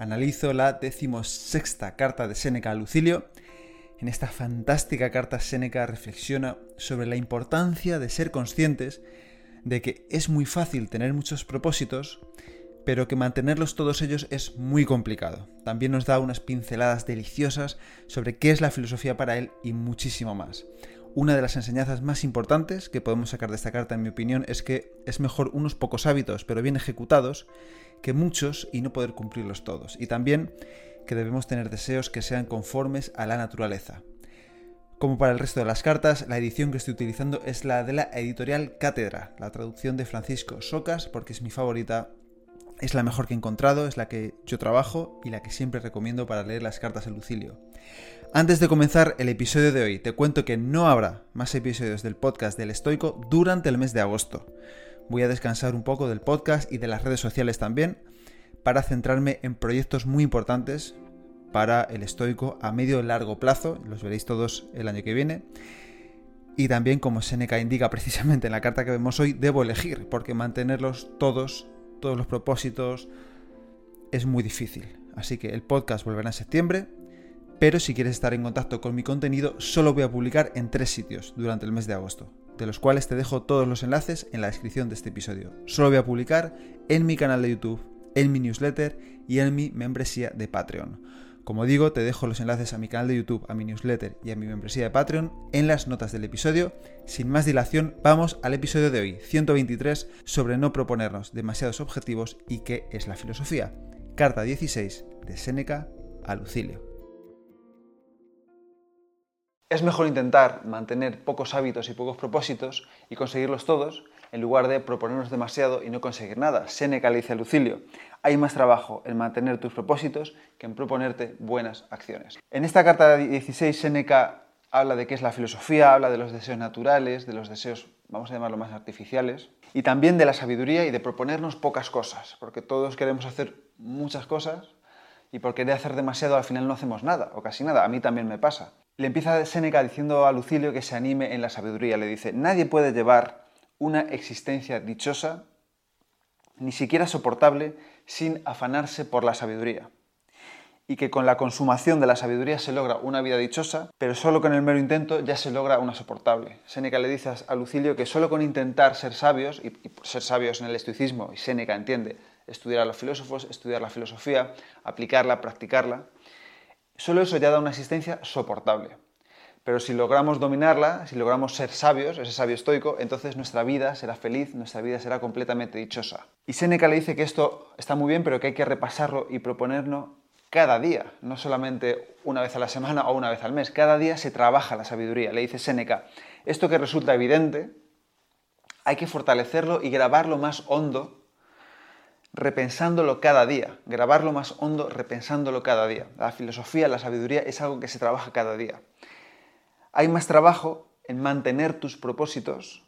analizo la decimosexta carta de Séneca a Lucilio. En esta fantástica carta Séneca reflexiona sobre la importancia de ser conscientes de que es muy fácil tener muchos propósitos, pero que mantenerlos todos ellos es muy complicado. También nos da unas pinceladas deliciosas sobre qué es la filosofía para él y muchísimo más. Una de las enseñanzas más importantes que podemos sacar de esta carta, en mi opinión, es que es mejor unos pocos hábitos, pero bien ejecutados, que muchos y no poder cumplirlos todos. Y también que debemos tener deseos que sean conformes a la naturaleza. Como para el resto de las cartas, la edición que estoy utilizando es la de la editorial Cátedra, la traducción de Francisco Socas, porque es mi favorita, es la mejor que he encontrado, es la que yo trabajo y la que siempre recomiendo para leer las cartas de Lucilio. Antes de comenzar el episodio de hoy, te cuento que no habrá más episodios del podcast del Estoico durante el mes de agosto. Voy a descansar un poco del podcast y de las redes sociales también para centrarme en proyectos muy importantes para el Estoico a medio y largo plazo, los veréis todos el año que viene. Y también, como Seneca indica precisamente en la carta que vemos hoy, debo elegir, porque mantenerlos todos, todos los propósitos, es muy difícil. Así que el podcast volverá en septiembre, pero si quieres estar en contacto con mi contenido, solo voy a publicar en tres sitios durante el mes de agosto, de los cuales te dejo todos los enlaces en la descripción de este episodio. Solo voy a publicar en mi canal de YouTube, en mi newsletter y en mi membresía de Patreon. Como digo, te dejo los enlaces a mi canal de YouTube, a mi newsletter y a mi membresía de Patreon en las notas del episodio. Sin más dilación, vamos al episodio de hoy, 123, sobre no proponernos demasiados objetivos y qué es la filosofía. Carta 16 de Séneca a Lucilio. Es mejor intentar mantener pocos hábitos y pocos propósitos y conseguirlos todos en lugar de proponernos demasiado y no conseguir nada. Seneca le dice a Lucilio, hay más trabajo en mantener tus propósitos que en proponerte buenas acciones. En esta carta 16 Seneca habla de qué es la filosofía, habla de los deseos naturales, de los deseos, vamos a llamarlo más artificiales, y también de la sabiduría y de proponernos pocas cosas, porque todos queremos hacer muchas cosas y por querer hacer demasiado al final no hacemos nada, o casi nada. A mí también me pasa. Le empieza Séneca diciendo a Lucilio que se anime en la sabiduría. Le dice, nadie puede llevar una existencia dichosa, ni siquiera soportable, sin afanarse por la sabiduría. Y que con la consumación de la sabiduría se logra una vida dichosa, pero solo con el mero intento ya se logra una soportable. Séneca le dice a Lucilio que solo con intentar ser sabios, y, ser sabios en el estoicismo, y Séneca entiende estudiar a los filósofos, estudiar la filosofía, aplicarla, practicarla, Solo eso ya da una existencia soportable. Pero si logramos dominarla, si logramos ser sabios, ese sabio estoico, entonces nuestra vida será feliz, nuestra vida será completamente dichosa. Y Seneca le dice que esto está muy bien, pero que hay que repasarlo y proponerlo cada día, no solamente una vez a la semana o una vez al mes. Cada día se trabaja la sabiduría. Le dice Seneca, esto que resulta evidente, hay que fortalecerlo y grabarlo más hondo repensándolo cada día, grabarlo más hondo, repensándolo cada día. La filosofía, la sabiduría es algo que se trabaja cada día. Hay más trabajo en mantener tus propósitos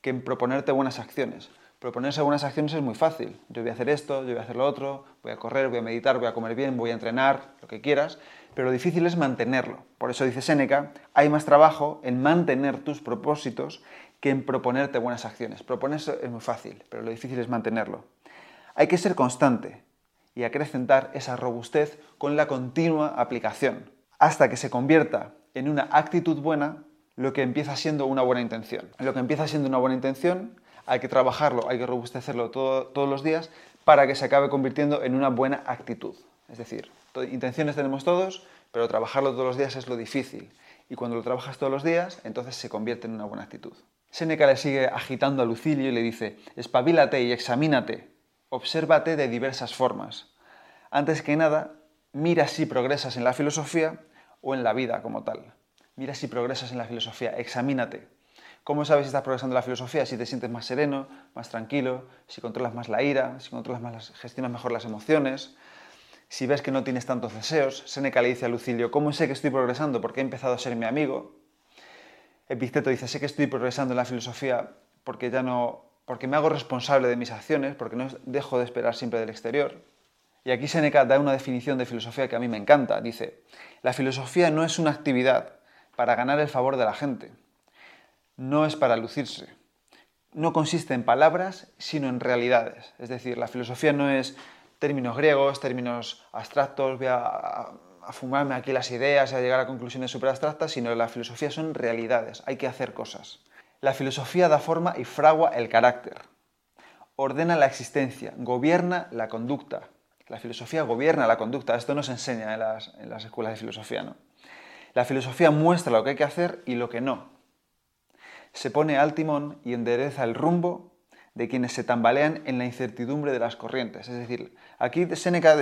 que en proponerte buenas acciones. Proponerse buenas acciones es muy fácil. Yo voy a hacer esto, yo voy a hacer lo otro, voy a correr, voy a meditar, voy a comer bien, voy a entrenar, lo que quieras, pero lo difícil es mantenerlo. Por eso dice Séneca, hay más trabajo en mantener tus propósitos que en proponerte buenas acciones. Proponerse es muy fácil, pero lo difícil es mantenerlo. Hay que ser constante y acrecentar esa robustez con la continua aplicación, hasta que se convierta en una actitud buena lo que empieza siendo una buena intención. Lo que empieza siendo una buena intención hay que trabajarlo, hay que robustecerlo todos los días para que se acabe convirtiendo en una buena actitud. Es decir, intenciones tenemos todos, pero trabajarlo todos los días es lo difícil. Y cuando lo trabajas todos los días, entonces se convierte en una buena actitud. Séneca le sigue agitando a Lucilio y le dice, espabilate y examínate obsérvate de diversas formas. Antes que nada, mira si progresas en la filosofía o en la vida como tal. Mira si progresas en la filosofía, examínate. ¿Cómo sabes si estás progresando en la filosofía? Si te sientes más sereno, más tranquilo, si controlas más la ira, si controlas más gestionas mejor las emociones. si ves que no tienes tantos deseos, Seneca le dice a Lucilio, ¿cómo sé que estoy progresando? Porque he empezado a ser mi amigo. Epicteto dice, sé que estoy progresando en la filosofía porque ya no, porque me hago responsable de mis acciones, porque no dejo de esperar siempre del exterior. Y aquí Seneca da una definición de filosofía que a mí me encanta. Dice, la filosofía no es una actividad para ganar el favor de la gente, no es para lucirse, no consiste en palabras, sino en realidades. Es decir, la filosofía no es términos griegos, términos abstractos, voy a, fumarme aquí las ideas y a llegar a conclusiones súper abstractas, sino la filosofía son realidades, hay que hacer cosas. La filosofía da forma y fragua el carácter, ordena la existencia, gobierna la conducta. La filosofía gobierna la conducta, esto nos enseña en las, escuelas de filosofía. ¿no? La filosofía muestra lo que hay que hacer y lo que no. Se pone al timón y endereza el rumbo de quienes se tambalean en la incertidumbre de las corrientes. Es decir, aquí Séneca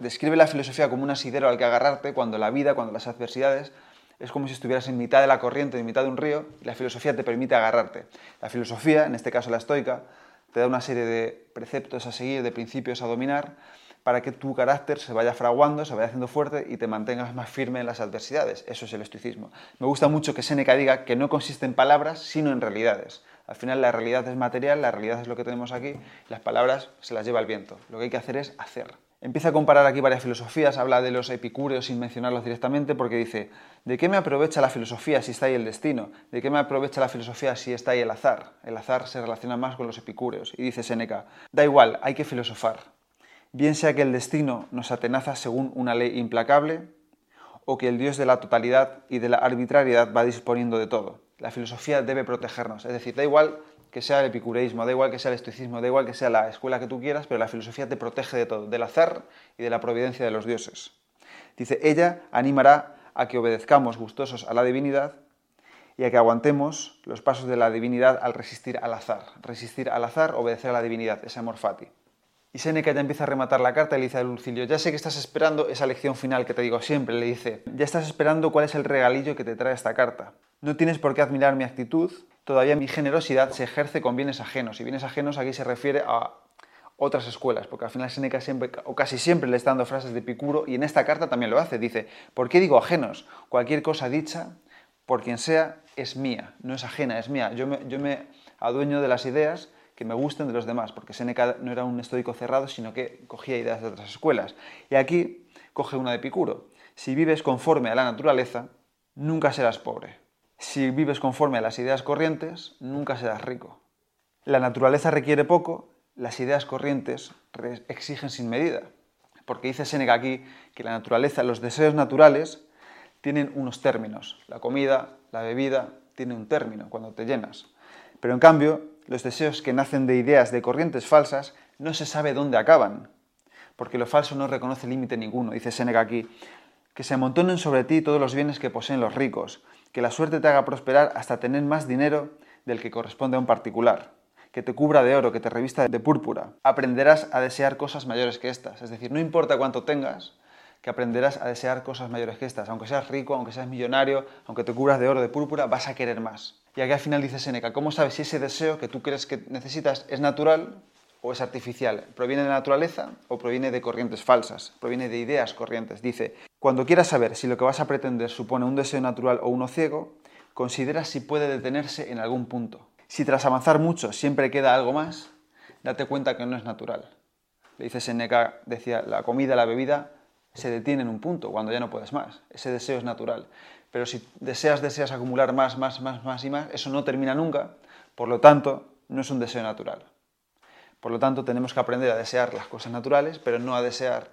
describe la filosofía como un asidero al que agarrarte cuando la vida, cuando las adversidades, es como si estuvieras en mitad de la corriente, en mitad de un río, y la filosofía te permite agarrarte. La filosofía, en este caso la estoica, te da una serie de preceptos a seguir, de principios a dominar, para que tu carácter se vaya fraguando, se vaya haciendo fuerte y te mantengas más firme en las adversidades. Eso es el estoicismo. Me gusta mucho que Séneca diga que no consiste en palabras, sino en realidades. Al final la realidad es material, la realidad es lo que tenemos aquí, las palabras se las lleva el viento. Lo que hay que hacer es hacer. Empieza a comparar aquí varias filosofías, habla de los epicúreos sin mencionarlos directamente porque dice, ¿de qué me aprovecha la filosofía si está ahí el destino? ¿De qué me aprovecha la filosofía si está ahí el azar? El azar se relaciona más con los epicúreos. Y dice Séneca, da igual, hay que filosofar. Bien sea que el destino nos atenaza según una ley implacable, o que el Dios de la totalidad y de la arbitrariedad va disponiendo de todo la filosofía debe protegernos. Es decir, da igual que sea el epicureísmo, da igual que sea el estoicismo, da igual que sea la escuela que tú quieras, pero la filosofía te protege de todo, del azar y de la providencia de los dioses. Dice, ella animará a que obedezcamos gustosos a la divinidad y a que aguantemos los pasos de la divinidad al resistir al azar. Resistir al azar, obedecer a la divinidad, ese amor fati. Y Seneca ya empieza a rematar la carta y le dice a Lucilio, ya sé que estás esperando esa lección final que te digo siempre, le dice, ya estás esperando cuál es el regalillo que te trae esta carta. No tienes por qué admirar mi actitud, todavía mi generosidad se ejerce con bienes ajenos. Y bienes ajenos aquí se refiere a otras escuelas, porque al final Seneca siempre, o casi siempre le está dando frases de Epicuro y en esta carta también lo hace. Dice, ¿por qué digo ajenos? Cualquier cosa dicha por quien sea es mía, no es ajena, es mía. Yo me, yo me adueño de las ideas que me gusten de los demás, porque Seneca no era un estoico cerrado, sino que cogía ideas de otras escuelas. Y aquí coge una de Epicuro. Si vives conforme a la naturaleza, nunca serás pobre. Si vives conforme a las ideas corrientes, nunca serás rico. La naturaleza requiere poco, las ideas corrientes exigen sin medida. Porque dice Séneca aquí que la naturaleza, los deseos naturales, tienen unos términos. La comida, la bebida, tiene un término cuando te llenas. Pero en cambio, los deseos que nacen de ideas de corrientes falsas no se sabe dónde acaban. Porque lo falso no reconoce límite ninguno. Dice Séneca aquí, que se amontonen sobre ti todos los bienes que poseen los ricos, que la suerte te haga prosperar hasta tener más dinero del que corresponde a un particular, que te cubra de oro, que te revista de púrpura. Aprenderás a desear cosas mayores que estas. Es decir, no importa cuánto tengas, que aprenderás a desear cosas mayores que estas. Aunque seas rico, aunque seas millonario, aunque te cubras de oro, de púrpura, vas a querer más. Y aquí al final dice Seneca, ¿cómo sabes si ese deseo que tú crees que necesitas es natural o es artificial? ¿Proviene de la naturaleza o proviene de corrientes falsas? ¿Proviene de ideas corrientes? Dice, cuando quieras saber si lo que vas a pretender supone un deseo natural o uno ciego, considera si puede detenerse en algún punto. Si tras avanzar mucho siempre queda algo más, date cuenta que no es natural. Le dice Seneca, decía, la comida, la bebida se detiene en un punto cuando ya no puedes más. Ese deseo es natural. Pero si deseas, deseas acumular más, más, más, más y más, eso no termina nunca. Por lo tanto, no es un deseo natural. Por lo tanto, tenemos que aprender a desear las cosas naturales, pero no a desear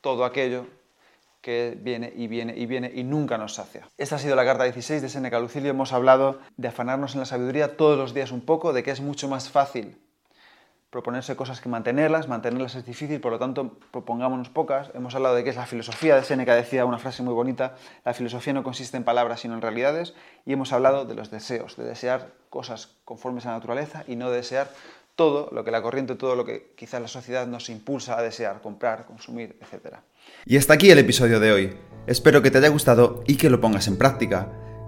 todo aquello que viene y viene y viene y nunca nos sacia. Esta ha sido la carta 16 de Seneca Lucilio. Hemos hablado de afanarnos en la sabiduría todos los días un poco, de que es mucho más fácil proponerse cosas que mantenerlas, mantenerlas es difícil, por lo tanto propongámonos pocas. Hemos hablado de qué es la filosofía, de Seneca decía una frase muy bonita, la filosofía no consiste en palabras sino en realidades, y hemos hablado de los deseos, de desear cosas conformes a la naturaleza y no desear todo lo que la corriente, todo lo que quizás la sociedad nos impulsa a desear, comprar, consumir, etc. Y hasta aquí el episodio de hoy. Espero que te haya gustado y que lo pongas en práctica.